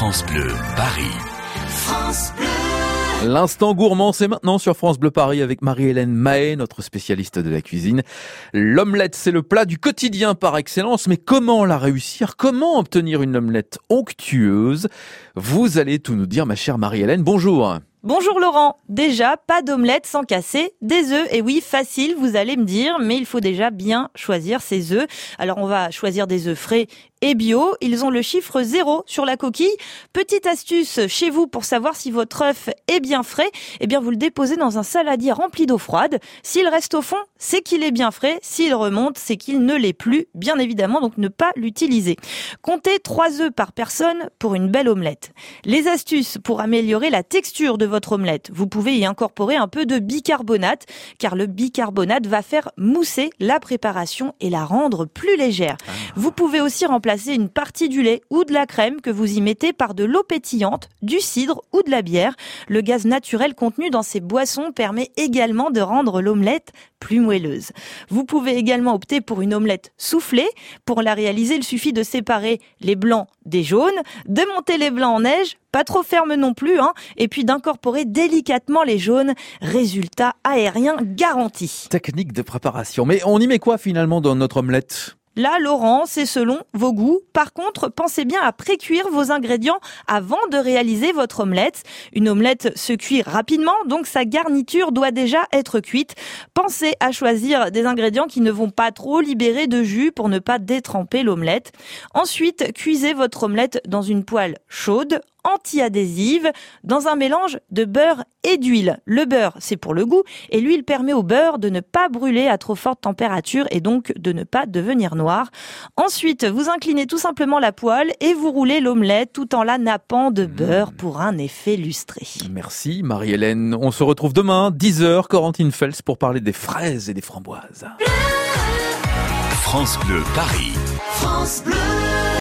France Bleu, Paris. France Bleu. L'instant gourmand, c'est maintenant sur France Bleu Paris avec Marie-Hélène Mahé, notre spécialiste de la cuisine. L'omelette, c'est le plat du quotidien par excellence, mais comment la réussir? Comment obtenir une omelette onctueuse? Vous allez tout nous dire, ma chère Marie-Hélène. Bonjour. Bonjour Laurent, déjà pas d'omelette sans casser des œufs. Et oui, facile, vous allez me dire, mais il faut déjà bien choisir ses œufs. Alors on va choisir des œufs frais et bio. Ils ont le chiffre zéro sur la coquille. Petite astuce chez vous pour savoir si votre œuf est bien frais. Eh bien, vous le déposez dans un saladier rempli d'eau froide. S'il reste au fond, c'est qu'il est bien frais. S'il remonte, c'est qu'il ne l'est plus. Bien évidemment, donc ne pas l'utiliser. Comptez trois œufs par personne pour une belle omelette. Les astuces pour améliorer la texture de votre omelette. Vous pouvez y incorporer un peu de bicarbonate, car le bicarbonate va faire mousser la préparation et la rendre plus légère. Ah. Vous pouvez aussi remplacer une partie du lait ou de la crème que vous y mettez par de l'eau pétillante, du cidre ou de la bière. Le gaz naturel contenu dans ces boissons permet également de rendre l'omelette plus moelleuse. Vous pouvez également opter pour une omelette soufflée. Pour la réaliser, il suffit de séparer les blancs des jaunes, de monter les blancs en neige, pas trop ferme non plus, hein, et puis d'incorporer délicatement les jaunes. Résultat aérien garanti. Technique de préparation. Mais on y met quoi finalement dans notre omelette? Là, Laurent, c'est selon vos goûts. Par contre, pensez bien à précuire vos ingrédients avant de réaliser votre omelette. Une omelette se cuit rapidement, donc sa garniture doit déjà être cuite. Pensez à choisir des ingrédients qui ne vont pas trop libérer de jus pour ne pas détremper l'omelette. Ensuite, cuisez votre omelette dans une poêle chaude anti-adhésive dans un mélange de beurre et d'huile. Le beurre, c'est pour le goût et l'huile permet au beurre de ne pas brûler à trop forte température et donc de ne pas devenir noir. Ensuite, vous inclinez tout simplement la poêle et vous roulez l'omelette tout en la nappant de beurre pour un effet lustré. Merci Marie-Hélène. On se retrouve demain, 10h, Corentine Fels pour parler des fraises et des framboises. France Bleu Paris. France Bleu.